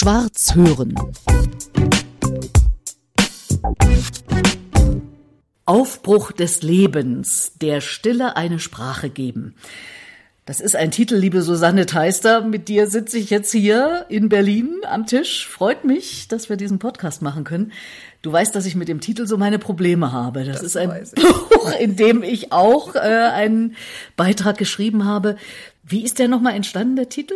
Schwarz hören. Aufbruch des Lebens, der Stille eine Sprache geben. Das ist ein Titel, liebe Susanne Theister. Mit dir sitze ich jetzt hier in Berlin am Tisch. Freut mich, dass wir diesen Podcast machen können. Du weißt, dass ich mit dem Titel so meine Probleme habe. Das, das ist ein Buch, in dem ich auch äh, einen Beitrag geschrieben habe. Wie ist der nochmal entstanden, der Titel?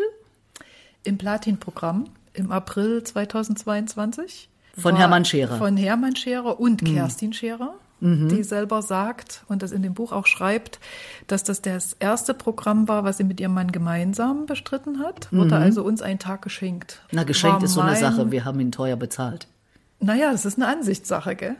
Im Platin-Programm im April 2022. Von Hermann Scherer. Von Hermann Scherer und hm. Kerstin Scherer mhm. die selber sagt und das in dem Buch auch schreibt, dass das das erste Programm war, was sie mit ihrem Mann gemeinsam bestritten hat. Wurde mhm. also uns einen Tag geschenkt. Na, geschenkt war ist so eine Sache. Wir haben ihn teuer bezahlt. Naja, es ist eine Ansichtssache, gell?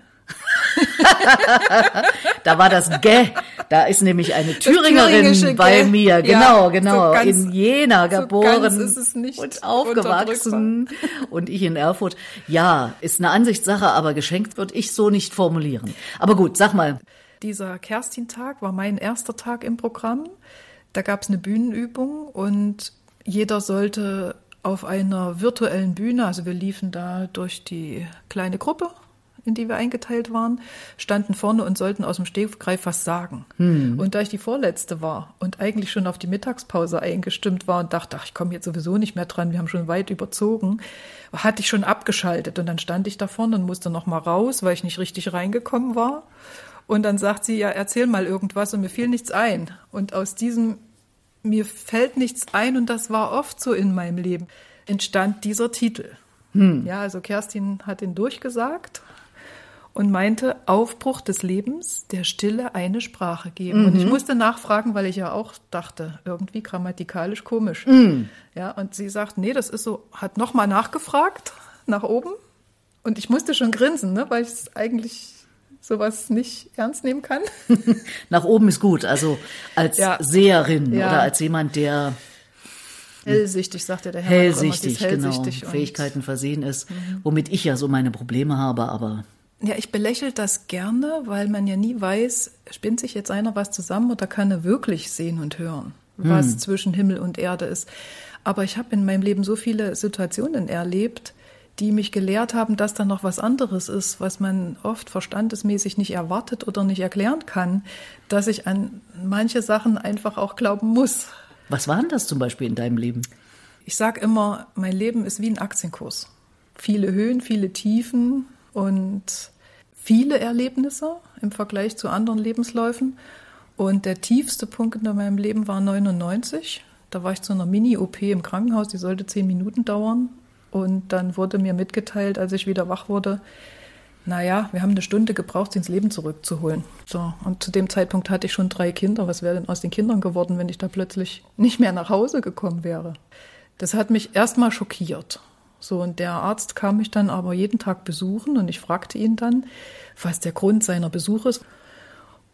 da war das Gä. Da ist nämlich eine Thüringerin bei mir. Genau, ja, genau. So ganz, in Jena geboren so und aufgewachsen. Und ich in Erfurt. Ja, ist eine Ansichtssache, aber geschenkt würde ich so nicht formulieren. Aber gut, sag mal. Dieser Kerstin-Tag war mein erster Tag im Programm. Da gab es eine Bühnenübung und jeder sollte auf einer virtuellen Bühne, also wir liefen da durch die kleine Gruppe in die wir eingeteilt waren, standen vorne und sollten aus dem Stegreif was sagen. Hm. Und da ich die Vorletzte war und eigentlich schon auf die Mittagspause eingestimmt war und dachte, ach, ich komme jetzt sowieso nicht mehr dran, wir haben schon weit überzogen, hatte ich schon abgeschaltet. Und dann stand ich da vorne und musste noch mal raus, weil ich nicht richtig reingekommen war. Und dann sagt sie, ja, erzähl mal irgendwas und mir fiel nichts ein. Und aus diesem, mir fällt nichts ein und das war oft so in meinem Leben, entstand dieser Titel. Hm. Ja, also Kerstin hat ihn durchgesagt und meinte, Aufbruch des Lebens, der Stille eine Sprache geben. Mhm. Und ich mhm. musste nachfragen, weil ich ja auch dachte, irgendwie grammatikalisch komisch. Mhm. Ja, und sie sagt, nee, das ist so, hat nochmal nachgefragt, nach oben. Und ich musste schon grinsen, ne, weil ich es eigentlich sowas nicht ernst nehmen kann. nach oben ist gut, also als ja. Seherin ja. oder als jemand, der Hellsichtig, sagt ja der Herr. Hellsichtig, hellsichtig genau. Fähigkeiten versehen ist, mhm. womit ich ja so meine Probleme habe, aber ja, ich belächel das gerne, weil man ja nie weiß, spinnt sich jetzt einer was zusammen oder kann er wirklich sehen und hören, was hm. zwischen Himmel und Erde ist. Aber ich habe in meinem Leben so viele Situationen erlebt, die mich gelehrt haben, dass da noch was anderes ist, was man oft verstandesmäßig nicht erwartet oder nicht erklären kann, dass ich an manche Sachen einfach auch glauben muss. Was waren das zum Beispiel in deinem Leben? Ich sage immer, mein Leben ist wie ein Aktienkurs. Viele Höhen, viele Tiefen und viele Erlebnisse im Vergleich zu anderen Lebensläufen. Und der tiefste Punkt in meinem Leben war 99. Da war ich zu einer Mini-OP im Krankenhaus, die sollte zehn Minuten dauern. Und dann wurde mir mitgeteilt, als ich wieder wach wurde, naja, wir haben eine Stunde gebraucht, sie ins Leben zurückzuholen. So, und zu dem Zeitpunkt hatte ich schon drei Kinder. Was wäre denn aus den Kindern geworden, wenn ich da plötzlich nicht mehr nach Hause gekommen wäre? Das hat mich erstmal schockiert. So, und der Arzt kam mich dann aber jeden Tag besuchen und ich fragte ihn dann, was der Grund seiner Besuche ist.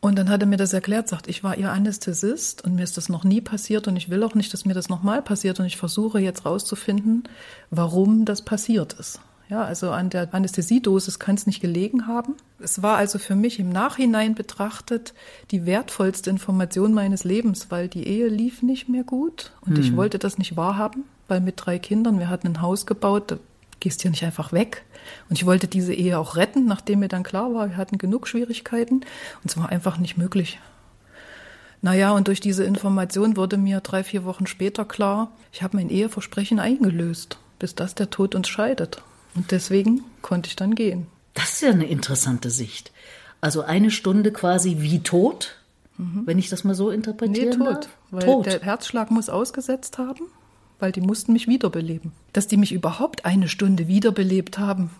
Und dann hat er mir das erklärt, sagt, ich war ihr Anästhesist und mir ist das noch nie passiert und ich will auch nicht, dass mir das nochmal passiert und ich versuche jetzt rauszufinden, warum das passiert ist. Ja, also an der Anästhesiedosis kann es nicht gelegen haben. Es war also für mich im Nachhinein betrachtet die wertvollste Information meines Lebens, weil die Ehe lief nicht mehr gut und mhm. ich wollte das nicht wahrhaben weil mit drei Kindern, wir hatten ein Haus gebaut, da gehst du ja nicht einfach weg. Und ich wollte diese Ehe auch retten, nachdem mir dann klar war, wir hatten genug Schwierigkeiten und es war einfach nicht möglich. Naja, und durch diese Information wurde mir drei, vier Wochen später klar, ich habe mein Eheversprechen eingelöst, bis das der Tod uns scheidet. Und deswegen konnte ich dann gehen. Das ist ja eine interessante Sicht. Also eine Stunde quasi wie tot, mhm. wenn ich das mal so interpretiere. Nee, tot. Weil tot. der Herzschlag muss ausgesetzt haben weil die mussten mich wiederbeleben. Dass die mich überhaupt eine Stunde wiederbelebt haben.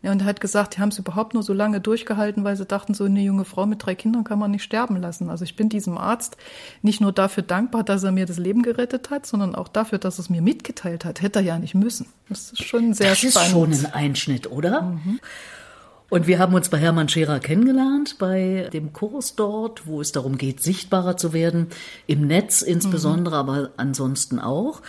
Ja, und er hat gesagt, die haben es überhaupt nur so lange durchgehalten, weil sie dachten, so eine junge Frau mit drei Kindern kann man nicht sterben lassen. Also ich bin diesem Arzt nicht nur dafür dankbar, dass er mir das Leben gerettet hat, sondern auch dafür, dass er es mir mitgeteilt hat. Hätte er ja nicht müssen. Das ist schon sehr das spannend. Das ist schon ein Einschnitt, oder? Mhm. Und wir haben uns bei Hermann Scherer kennengelernt, bei dem Kurs dort, wo es darum geht, sichtbarer zu werden, im Netz insbesondere, mhm. aber ansonsten auch.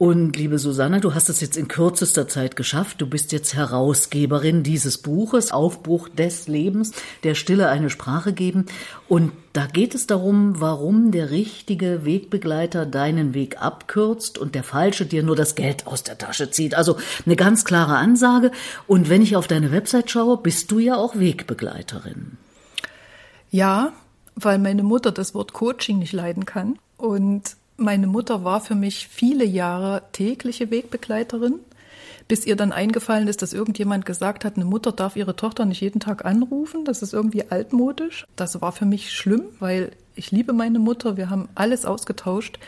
Und liebe Susanne, du hast es jetzt in kürzester Zeit geschafft. Du bist jetzt Herausgeberin dieses Buches, Aufbruch des Lebens, der Stille eine Sprache geben. Und da geht es darum, warum der richtige Wegbegleiter deinen Weg abkürzt und der falsche dir nur das Geld aus der Tasche zieht. Also eine ganz klare Ansage. Und wenn ich auf deine Website schaue, bist du ja auch Wegbegleiterin. Ja, weil meine Mutter das Wort Coaching nicht leiden kann. Und meine Mutter war für mich viele Jahre tägliche Wegbegleiterin, bis ihr dann eingefallen ist, dass irgendjemand gesagt hat, eine Mutter darf ihre Tochter nicht jeden Tag anrufen. Das ist irgendwie altmodisch. Das war für mich schlimm, weil ich liebe meine Mutter. Wir haben alles ausgetauscht.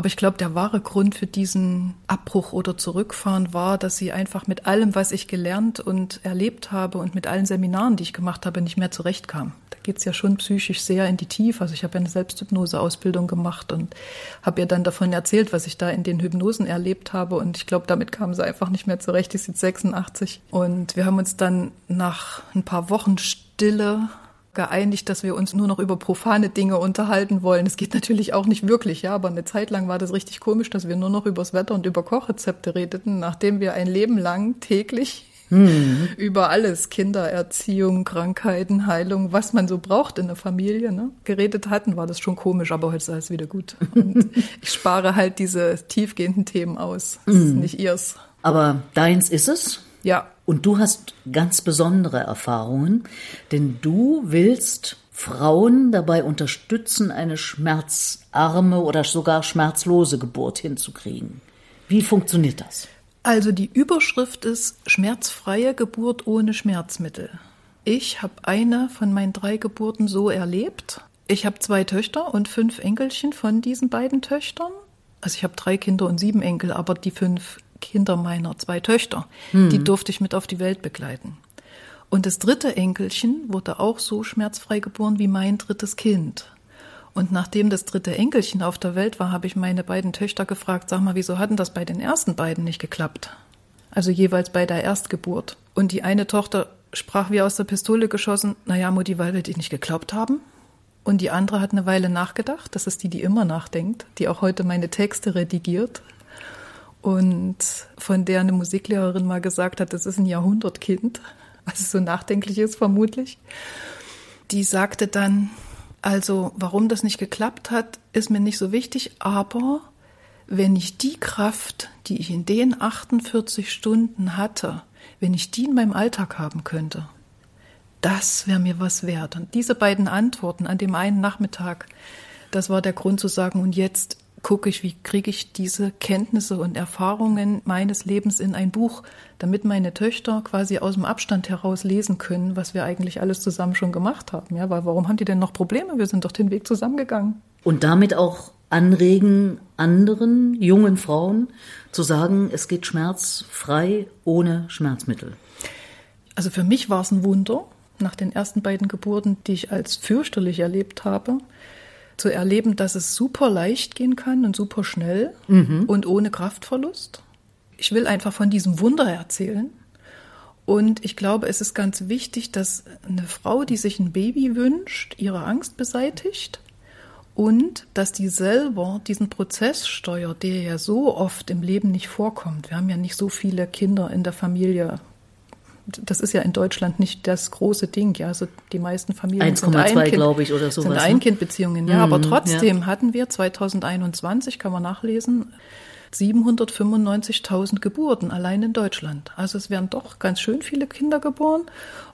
Aber ich glaube, der wahre Grund für diesen Abbruch oder Zurückfahren war, dass sie einfach mit allem, was ich gelernt und erlebt habe und mit allen Seminaren, die ich gemacht habe, nicht mehr zurechtkam. Da geht's ja schon psychisch sehr in die Tiefe. Also ich habe eine Selbsthypnose-Ausbildung gemacht und habe ihr dann davon erzählt, was ich da in den Hypnosen erlebt habe. Und ich glaube, damit kam sie einfach nicht mehr zurecht. Die ist jetzt 86. Und wir haben uns dann nach ein paar Wochen Stille geeinigt, dass wir uns nur noch über profane Dinge unterhalten wollen. Es geht natürlich auch nicht wirklich, ja, aber eine Zeit lang war das richtig komisch, dass wir nur noch übers Wetter und über Kochrezepte redeten, nachdem wir ein Leben lang täglich mhm. über alles, Kindererziehung, Krankheiten, Heilung, was man so braucht in der Familie, ne, geredet hatten, war das schon komisch, aber heute ist alles wieder gut. Und ich spare halt diese tiefgehenden Themen aus. Das mhm. ist nicht ihrs. Aber deins ist es? Ja. Und du hast ganz besondere Erfahrungen, denn du willst Frauen dabei unterstützen, eine schmerzarme oder sogar schmerzlose Geburt hinzukriegen. Wie funktioniert das? Also die Überschrift ist schmerzfreie Geburt ohne Schmerzmittel. Ich habe eine von meinen drei Geburten so erlebt. Ich habe zwei Töchter und fünf Enkelchen von diesen beiden Töchtern. Also ich habe drei Kinder und sieben Enkel, aber die fünf Kinder meiner zwei Töchter. Hm. Die durfte ich mit auf die Welt begleiten. Und das dritte Enkelchen wurde auch so schmerzfrei geboren wie mein drittes Kind. Und nachdem das dritte Enkelchen auf der Welt war, habe ich meine beiden Töchter gefragt, sag mal, wieso hatten das bei den ersten beiden nicht geklappt? Also jeweils bei der Erstgeburt. Und die eine Tochter sprach wie aus der Pistole geschossen, naja, Mutti, weil wir dich nicht geglaubt haben. Und die andere hat eine Weile nachgedacht, das ist die, die immer nachdenkt, die auch heute meine Texte redigiert, und von der eine Musiklehrerin mal gesagt hat, das ist ein Jahrhundertkind, was so nachdenklich ist vermutlich. Die sagte dann, also warum das nicht geklappt hat, ist mir nicht so wichtig, aber wenn ich die Kraft, die ich in den 48 Stunden hatte, wenn ich die in meinem Alltag haben könnte, das wäre mir was wert. Und diese beiden Antworten an dem einen Nachmittag, das war der Grund zu sagen, und jetzt gucke ich, wie kriege ich diese Kenntnisse und Erfahrungen meines Lebens in ein Buch, damit meine Töchter quasi aus dem Abstand heraus lesen können, was wir eigentlich alles zusammen schon gemacht haben. Ja, weil warum haben die denn noch Probleme? Wir sind doch den Weg zusammengegangen. Und damit auch anregen, anderen jungen Frauen zu sagen, es geht schmerzfrei ohne Schmerzmittel. Also für mich war es ein Wunder, nach den ersten beiden Geburten, die ich als fürchterlich erlebt habe, zu erleben, dass es super leicht gehen kann und super schnell mhm. und ohne Kraftverlust. Ich will einfach von diesem Wunder erzählen. Und ich glaube, es ist ganz wichtig, dass eine Frau, die sich ein Baby wünscht, ihre Angst beseitigt und dass die selber diesen Prozess steuert, der ja so oft im Leben nicht vorkommt. Wir haben ja nicht so viele Kinder in der Familie das ist ja in Deutschland nicht das große Ding. Ja, also die meisten Familien 1, sind ein Kind, glaube ich, oder sowas. Sind ne? Einkindbeziehungen, ja. Mhm, aber trotzdem ja. hatten wir 2021, kann man nachlesen, 795.000 Geburten allein in Deutschland. Also es werden doch ganz schön viele Kinder geboren.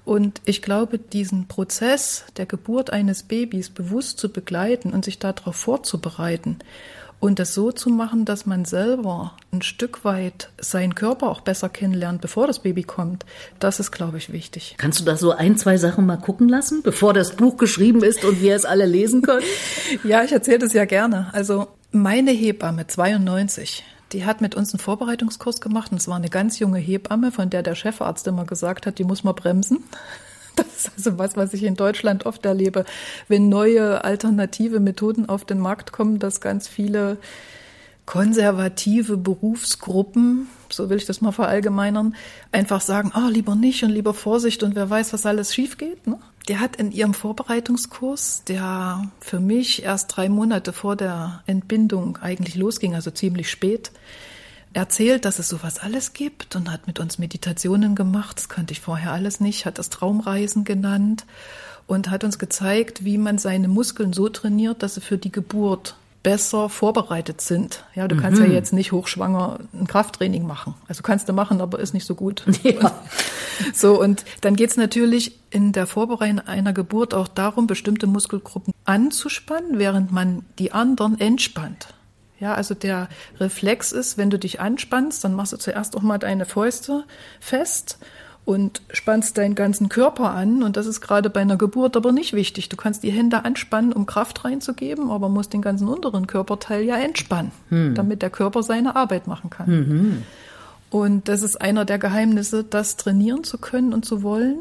Und ich glaube, diesen Prozess der Geburt eines Babys bewusst zu begleiten und sich darauf vorzubereiten und das so zu machen, dass man selber ein Stück weit seinen Körper auch besser kennenlernt, bevor das Baby kommt, das ist, glaube ich, wichtig. Kannst du da so ein, zwei Sachen mal gucken lassen, bevor das Buch geschrieben ist und wir es alle lesen können? ja, ich erzähle das ja gerne. Also meine Hebamme, 92, die hat mit uns einen Vorbereitungskurs gemacht und es war eine ganz junge Hebamme, von der der Chefarzt immer gesagt hat, die muss man bremsen. Das ist also was, was ich in Deutschland oft erlebe. Wenn neue alternative Methoden auf den Markt kommen, dass ganz viele konservative Berufsgruppen, so will ich das mal verallgemeinern, einfach sagen, oh, lieber nicht und lieber Vorsicht und wer weiß, was alles schief geht. Ne? Der hat in ihrem Vorbereitungskurs, der für mich erst drei Monate vor der Entbindung eigentlich losging, also ziemlich spät, erzählt, dass es sowas alles gibt und hat mit uns Meditationen gemacht. Das kannte ich vorher alles nicht, hat das Traumreisen genannt und hat uns gezeigt, wie man seine Muskeln so trainiert, dass sie für die Geburt besser vorbereitet sind. Ja, du kannst mhm. ja jetzt nicht hochschwanger ein Krafttraining machen. Also kannst du machen, aber ist nicht so gut. Ja. so, und dann geht's natürlich in der Vorbereitung einer Geburt auch darum, bestimmte Muskelgruppen anzuspannen, während man die anderen entspannt. Ja, also der Reflex ist, wenn du dich anspannst, dann machst du zuerst auch mal deine Fäuste fest und spannst deinen ganzen Körper an. Und das ist gerade bei einer Geburt aber nicht wichtig. Du kannst die Hände anspannen, um Kraft reinzugeben, aber musst den ganzen unteren Körperteil ja entspannen, hm. damit der Körper seine Arbeit machen kann. Mhm. Und das ist einer der Geheimnisse, das trainieren zu können und zu wollen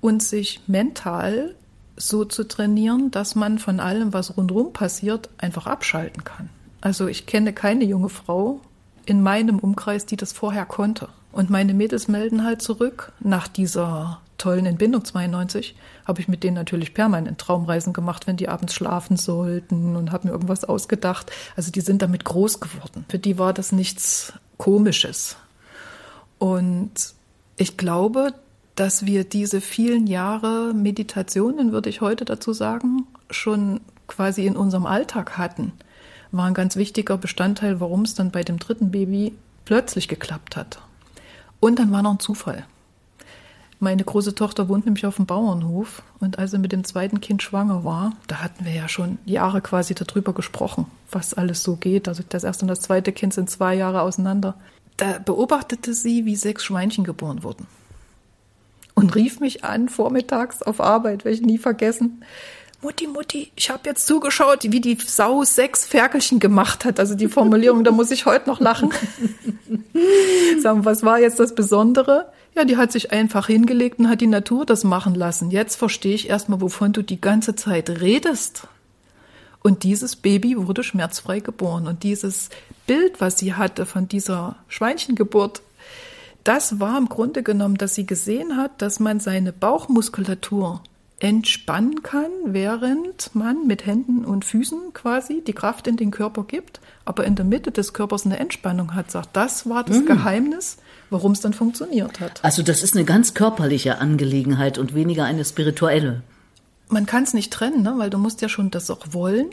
und sich mental so zu trainieren, dass man von allem, was rundherum passiert, einfach abschalten kann. Also ich kenne keine junge Frau in meinem Umkreis, die das vorher konnte. Und meine Mädels melden halt zurück. Nach dieser tollen Entbindung 92 habe ich mit denen natürlich permanent Traumreisen gemacht, wenn die abends schlafen sollten und habe mir irgendwas ausgedacht. Also die sind damit groß geworden. Für die war das nichts Komisches. Und ich glaube, dass wir diese vielen Jahre Meditationen, würde ich heute dazu sagen, schon quasi in unserem Alltag hatten war ein ganz wichtiger Bestandteil, warum es dann bei dem dritten Baby plötzlich geklappt hat. Und dann war noch ein Zufall. Meine große Tochter wohnt nämlich auf dem Bauernhof und als sie mit dem zweiten Kind schwanger war, da hatten wir ja schon Jahre quasi darüber gesprochen, was alles so geht. Also das erste und das zweite Kind sind zwei Jahre auseinander. Da beobachtete sie, wie sechs Schweinchen geboren wurden. Und rief mich an vormittags auf Arbeit, werde ich nie vergessen. Mutti, Mutti, ich habe jetzt zugeschaut, wie die Sau sechs Ferkelchen gemacht hat. Also die Formulierung, da muss ich heute noch lachen. Sagen, was war jetzt das Besondere? Ja, die hat sich einfach hingelegt und hat die Natur das machen lassen. Jetzt verstehe ich erstmal, wovon du die ganze Zeit redest. Und dieses Baby wurde schmerzfrei geboren. Und dieses Bild, was sie hatte von dieser Schweinchengeburt, das war im Grunde genommen, dass sie gesehen hat, dass man seine Bauchmuskulatur entspannen kann, während man mit Händen und Füßen quasi die Kraft in den Körper gibt, aber in der Mitte des Körpers eine Entspannung hat, sagt, das war das mhm. Geheimnis, warum es dann funktioniert hat. Also das ist eine ganz körperliche Angelegenheit und weniger eine spirituelle. Man kann es nicht trennen, ne? weil du musst ja schon das auch wollen.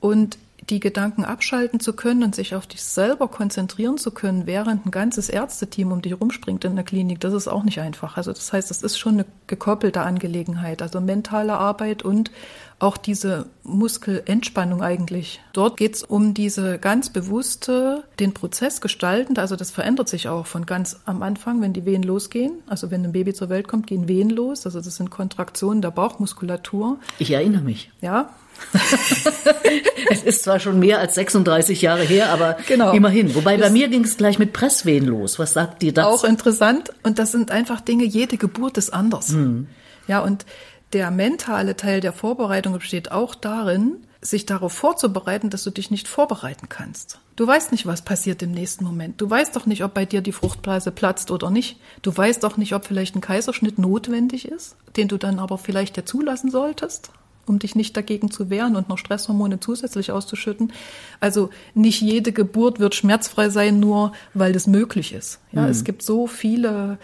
Und die Gedanken abschalten zu können und sich auf dich selber konzentrieren zu können, während ein ganzes Ärzteteam um dich rumspringt in der Klinik, das ist auch nicht einfach. Also das heißt, das ist schon eine gekoppelte Angelegenheit, also mentale Arbeit und auch diese Muskelentspannung eigentlich. Dort geht es um diese ganz bewusste, den Prozess gestaltende, also das verändert sich auch von ganz am Anfang, wenn die Wehen losgehen. Also wenn ein Baby zur Welt kommt, gehen Wehen los. Also das sind Kontraktionen der Bauchmuskulatur. Ich erinnere mich. Ja, es ist zwar schon mehr als 36 Jahre her, aber genau. immerhin. Wobei bei mir ging es gleich mit Presswehen los. Was sagt dir das? Auch interessant. Und das sind einfach Dinge, jede Geburt ist anders. Hm. Ja, und der mentale Teil der Vorbereitung besteht auch darin, sich darauf vorzubereiten, dass du dich nicht vorbereiten kannst. Du weißt nicht, was passiert im nächsten Moment. Du weißt doch nicht, ob bei dir die Fruchtblase platzt oder nicht. Du weißt doch nicht, ob vielleicht ein Kaiserschnitt notwendig ist, den du dann aber vielleicht ja zulassen solltest um dich nicht dagegen zu wehren und noch Stresshormone zusätzlich auszuschütten. Also nicht jede Geburt wird schmerzfrei sein, nur weil das möglich ist. Ja, mhm. es gibt so viele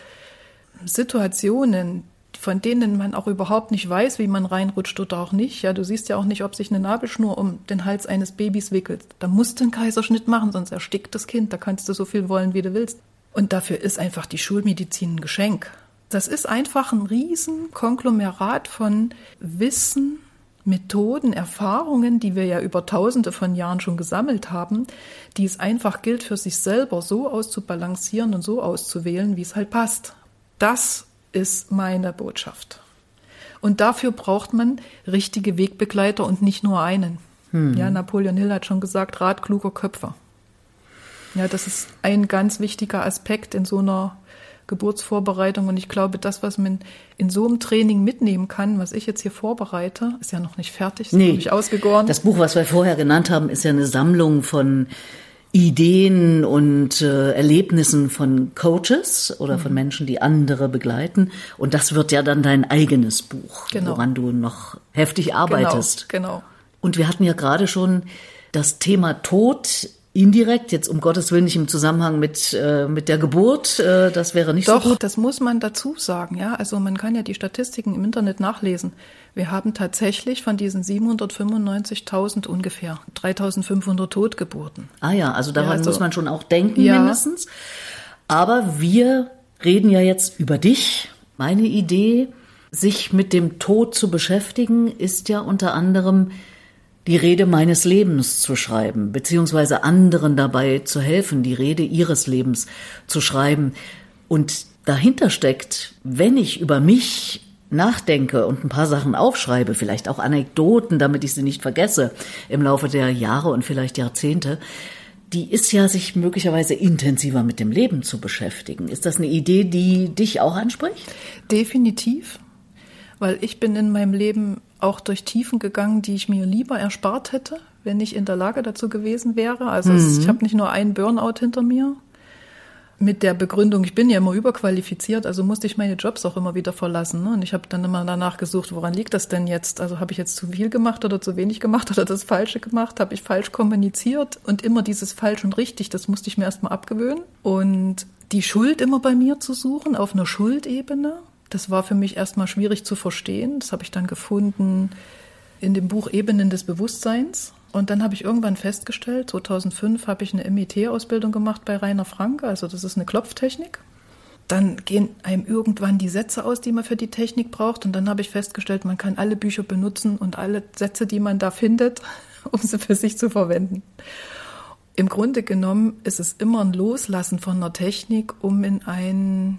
Situationen, von denen man auch überhaupt nicht weiß, wie man reinrutscht oder auch nicht. Ja, du siehst ja auch nicht, ob sich eine Nabelschnur um den Hals eines Babys wickelt. Da musst du einen Kaiserschnitt machen, sonst erstickt das Kind. Da kannst du so viel wollen, wie du willst. Und dafür ist einfach die Schulmedizin ein Geschenk. Das ist einfach ein riesen Konglomerat von Wissen, Methoden, Erfahrungen, die wir ja über tausende von Jahren schon gesammelt haben, die es einfach gilt für sich selber so auszubalancieren und so auszuwählen, wie es halt passt. Das ist meine Botschaft. Und dafür braucht man richtige Wegbegleiter und nicht nur einen. Hm. Ja, Napoleon Hill hat schon gesagt, Rat kluger Köpfe. Ja, das ist ein ganz wichtiger Aspekt in so einer Geburtsvorbereitung. Und ich glaube, das, was man in so einem Training mitnehmen kann, was ich jetzt hier vorbereite, ist ja noch nicht fertig, ist nee, nicht ausgegoren. Das Buch, was wir vorher genannt haben, ist ja eine Sammlung von Ideen und äh, Erlebnissen von Coaches oder von mhm. Menschen, die andere begleiten. Und das wird ja dann dein eigenes Buch, genau. woran du noch heftig arbeitest. Genau, genau. Und wir hatten ja gerade schon das Thema Tod indirekt, jetzt um Gottes Willen nicht im Zusammenhang mit, äh, mit der Geburt, äh, das wäre nicht Doch, so gut. das muss man dazu sagen, ja. Also man kann ja die Statistiken im Internet nachlesen. Wir haben tatsächlich von diesen 795.000 ungefähr 3.500 Totgeburten. Ah ja, also daran Ja, also- muss man schon auch denken Ja. mindestens. Aber wir reden ja jetzt über dich. Meine Idee, sich mit dem Tod zu beschäftigen, ist ja unter anderem die Rede meines Lebens zu schreiben, beziehungsweise anderen dabei zu helfen, die Rede ihres Lebens zu schreiben. Und dahinter steckt, wenn ich über mich nachdenke und ein paar Sachen aufschreibe, vielleicht auch Anekdoten, damit ich sie nicht vergesse im Laufe der Jahre und vielleicht Jahrzehnte, die ist ja, sich möglicherweise intensiver mit dem Leben zu beschäftigen. Ist das eine Idee, die dich auch anspricht? Definitiv, weil ich bin in meinem Leben auch durch Tiefen gegangen, die ich mir lieber erspart hätte, wenn ich in der Lage dazu gewesen wäre. Also es, ich habe nicht nur einen Burnout hinter mir. Mit der Begründung, ich bin ja immer überqualifiziert, also musste ich meine Jobs auch immer wieder verlassen. Ne? Und ich habe dann immer danach gesucht, woran liegt das denn jetzt? Also habe ich jetzt zu viel gemacht oder zu wenig gemacht oder das Falsche gemacht? Habe ich falsch kommuniziert? Und immer dieses falsch und richtig, das musste ich mir erstmal abgewöhnen. Und die Schuld immer bei mir zu suchen, auf einer Schuldebene, das war für mich erstmal schwierig zu verstehen. Das habe ich dann gefunden in dem Buch Ebenen des Bewusstseins. Und dann habe ich irgendwann festgestellt, 2005 habe ich eine MIT-Ausbildung gemacht bei Rainer Franke, also das ist eine Klopftechnik. Dann gehen einem irgendwann die Sätze aus, die man für die Technik braucht. Und dann habe ich festgestellt, man kann alle Bücher benutzen und alle Sätze, die man da findet, um sie für sich zu verwenden. Im Grunde genommen ist es immer ein Loslassen von einer Technik, um in einen,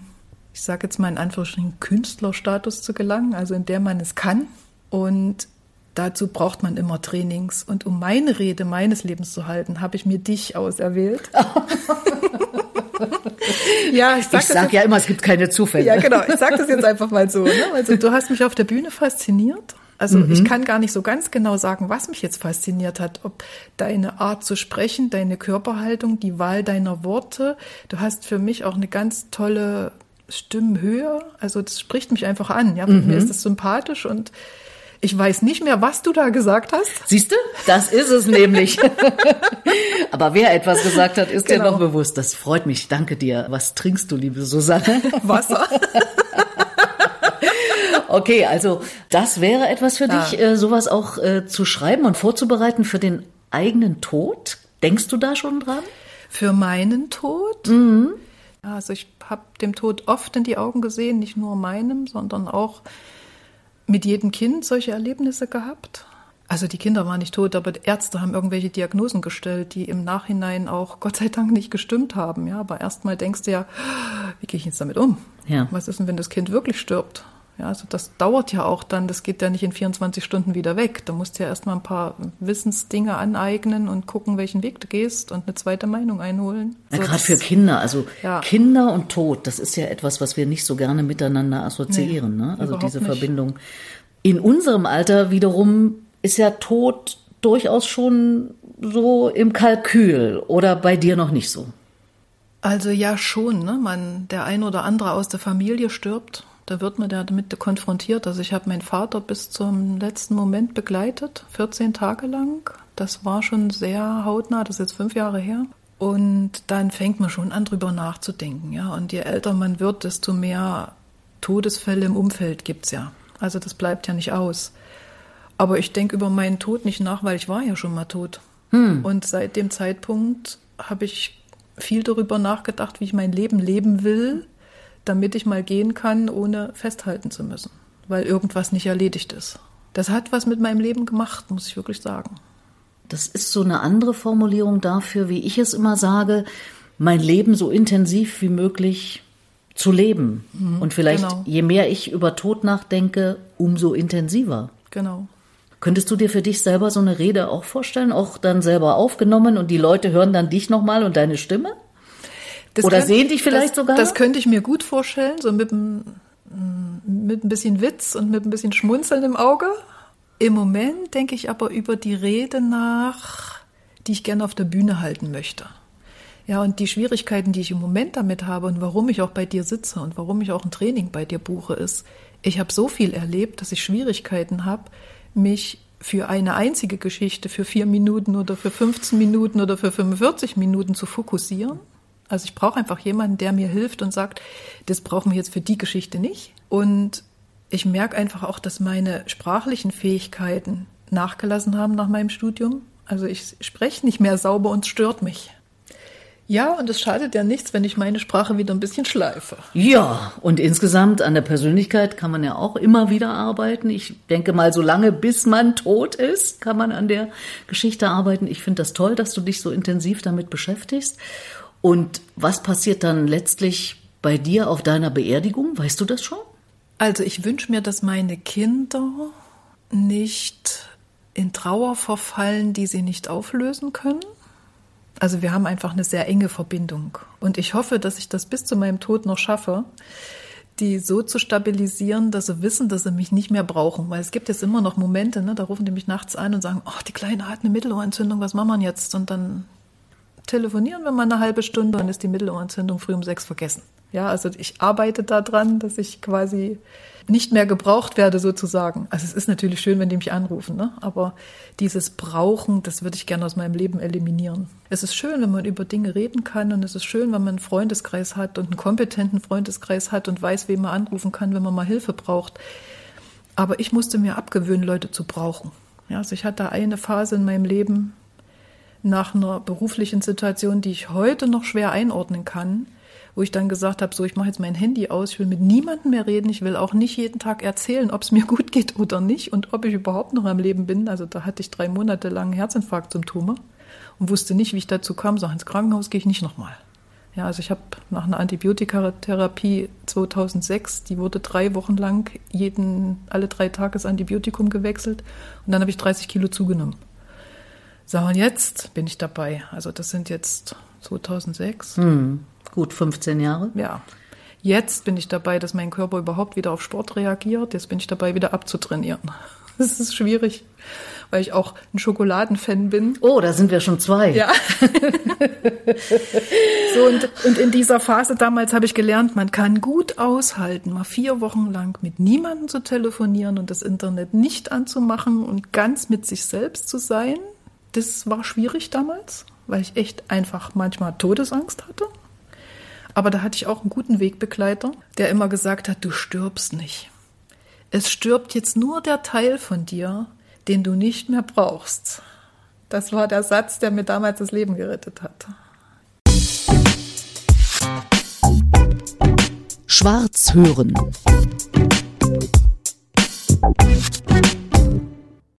ich sage jetzt mal in Anführungsstrichen, Künstlerstatus zu gelangen, also in der man es kann. Und dazu braucht man immer Trainings. Und um meine Rede meines Lebens zu halten, habe ich mir dich auserwählt. ja, ich sage sage ja immer, es gibt keine Zufälle. ja, genau. Ich sage das jetzt einfach mal so. Ne? Also du hast mich auf der Bühne fasziniert. Also ich kann gar nicht so ganz genau sagen, was mich jetzt fasziniert hat. Ob deine Art zu sprechen, deine Körperhaltung, die Wahl deiner Worte. Du hast für mich auch eine ganz tolle Stimmhöhe. Also das spricht mich einfach an. Ja, mir ist das sympathisch und ich weiß nicht mehr, was du da gesagt hast. Siehst du? Das ist es nämlich. Aber wer etwas gesagt hat, ist dir Genau. noch bewusst. Das freut mich. Danke dir. Was trinkst du, liebe Susanne? Wasser. Okay, also das wäre etwas für dich, äh, sowas auch äh, zu schreiben und vorzubereiten für den eigenen Tod. Denkst du da schon dran? Für meinen Tod? Also ich habe dem Tod oft in die Augen gesehen, nicht nur meinem, sondern auch mit jedem Kind solche Erlebnisse gehabt. Also die Kinder waren nicht tot, aber die Ärzte haben irgendwelche Diagnosen gestellt, die im Nachhinein auch Gott sei Dank nicht gestimmt haben. Ja, aber erstmal denkst du ja, wie gehe ich jetzt damit um? Ja. Was ist denn, wenn das Kind wirklich stirbt? Ja, also das dauert ja auch dann, das geht ja nicht in 24 Stunden wieder weg. Da musst du ja erstmal ein paar Wissensdinge aneignen und gucken, welchen Weg du gehst und eine zweite Meinung einholen. Ja, So, gerade für Kinder, also Ja. Kinder und Tod, das ist ja etwas, was wir nicht so gerne miteinander assoziieren, Nee, ne? Also diese nicht. Verbindung. In unserem Alter wiederum ist ja Tod durchaus schon so im Kalkül oder bei dir noch nicht so. Also ja schon, ne? Man, der ein oder andere aus der Familie stirbt, da wird man damit konfrontiert. Also ich habe meinen Vater bis zum letzten Moment begleitet, 14 Tage lang. Das war schon sehr hautnah, das ist jetzt fünf Jahre her. Und dann fängt man schon an, drüber nachzudenken, ja. Und je älter man wird, desto mehr Todesfälle im Umfeld gibt's ja. Also das bleibt ja nicht aus. Aber ich denke über meinen Tod nicht nach, weil ich war ja schon mal tot. Und seit dem Zeitpunkt habe ich viel darüber nachgedacht, wie ich mein Leben leben will, damit ich mal gehen kann, ohne festhalten zu müssen, weil irgendwas nicht erledigt ist. Das hat was mit meinem Leben gemacht, muss ich wirklich sagen. Das ist so eine andere Formulierung dafür, wie ich es immer sage, mein Leben so intensiv wie möglich zu leben. Und vielleicht, genau. je mehr ich über Tod nachdenke, umso intensiver. Genau. Könntest du dir für dich selber so eine Rede auch vorstellen, auch dann selber aufgenommen und die Leute hören dann dich nochmal und deine Stimme? Das Oder sehen dich vielleicht das, sogar? Das könnte ich mir gut vorstellen, so mit, einem- mit ein bisschen Witz und mit ein bisschen Schmunzeln im Auge. Im Moment denke ich aber über die Rede nach, die ich gerne auf der Bühne halten möchte. Ja, und die Schwierigkeiten, die ich im Moment damit habe und warum ich auch bei dir sitze und warum ich auch ein Training bei dir buche, ist, ich habe so viel erlebt, dass ich Schwierigkeiten habe, mich für eine einzige Geschichte für vier Minuten oder für 15 Minuten oder für 45 Minuten zu fokussieren. Also ich brauche einfach jemanden, der mir hilft und sagt, das brauchen wir jetzt für die Geschichte nicht. Und ich merke einfach auch, dass meine sprachlichen Fähigkeiten nachgelassen haben nach meinem Studium. Also ich spreche nicht mehr sauber und stört mich. Ja, und es schadet ja nichts, wenn ich meine Sprache wieder ein bisschen schleife. Ja, und insgesamt an der Persönlichkeit kann man ja auch immer wieder arbeiten. Ich denke mal, so lange bis man tot ist, kann man an der Geschichte arbeiten. Ich finde das toll, dass du dich so intensiv damit beschäftigst. Und was passiert dann letztlich bei dir auf deiner Beerdigung? Weißt du das schon? Also ich wünsche mir, dass meine Kinder nicht in Trauer verfallen, die sie nicht auflösen können. Also wir haben einfach eine sehr enge Verbindung. Und ich hoffe, dass ich das bis zu meinem Tod noch schaffe, die so zu stabilisieren, dass sie wissen, dass sie mich nicht mehr brauchen. Weil es gibt jetzt immer noch Momente, ne, da rufen die mich nachts ein und sagen, oh, die Kleine hat eine Mittelohrentzündung, was machen wir jetzt? Und dann telefonieren wir mal eine halbe Stunde und ist die Mittelohrentzündung früh um sechs vergessen. Ja, also ich arbeite daran, dass ich quasi nicht mehr gebraucht werde sozusagen. Also es ist natürlich schön, wenn die mich anrufen, ne? aber dieses Brauchen, das würde ich gerne aus meinem Leben eliminieren. Es ist schön, wenn man über Dinge reden kann und es ist schön, wenn man einen Freundeskreis hat und einen kompetenten Freundeskreis hat und weiß, wem man anrufen kann, wenn man mal Hilfe braucht. Aber ich musste mir abgewöhnen, Leute zu brauchen. Ja, also ich hatte eine Phase in meinem Leben nach einer beruflichen Situation, die ich heute noch schwer einordnen kann, wo ich dann gesagt habe, so, ich mache jetzt mein Handy aus, ich will mit niemandem mehr reden, ich will auch nicht jeden Tag erzählen, ob es mir gut geht oder nicht und ob ich überhaupt noch am Leben bin. Also da hatte ich drei Monate lang Herzinfarktsymptome und wusste nicht, wie ich dazu kam, so ins Krankenhaus gehe ich nicht nochmal. Ja, also ich habe nach einer Antibiotikatherapie 2006, die wurde drei Wochen lang jeden, alle drei Tage das Antibiotikum gewechselt und dann habe ich 30 Kilo zugenommen. So, und jetzt bin ich dabei. Also das sind jetzt 2006. Hm. Gut 15 Jahre. Ja. Jetzt bin ich dabei, dass mein Körper überhaupt wieder auf Sport reagiert. Jetzt bin ich dabei, wieder abzutrainieren. Das ist schwierig, weil ich auch ein Schokoladenfan bin. Oh, da sind wir schon zwei. Ja. so, und, und in dieser Phase damals habe ich gelernt, man kann gut aushalten, mal vier Wochen lang mit niemandem zu telefonieren und das Internet nicht anzumachen und ganz mit sich selbst zu sein. Das war schwierig damals, weil ich echt einfach manchmal Todesangst hatte. Aber da hatte ich auch einen guten Wegbegleiter, der immer gesagt hat, du stirbst nicht. Es stirbt jetzt nur der Teil von dir, den du nicht mehr brauchst. Das war der Satz, der mir damals das Leben gerettet hat. Schwarz hören.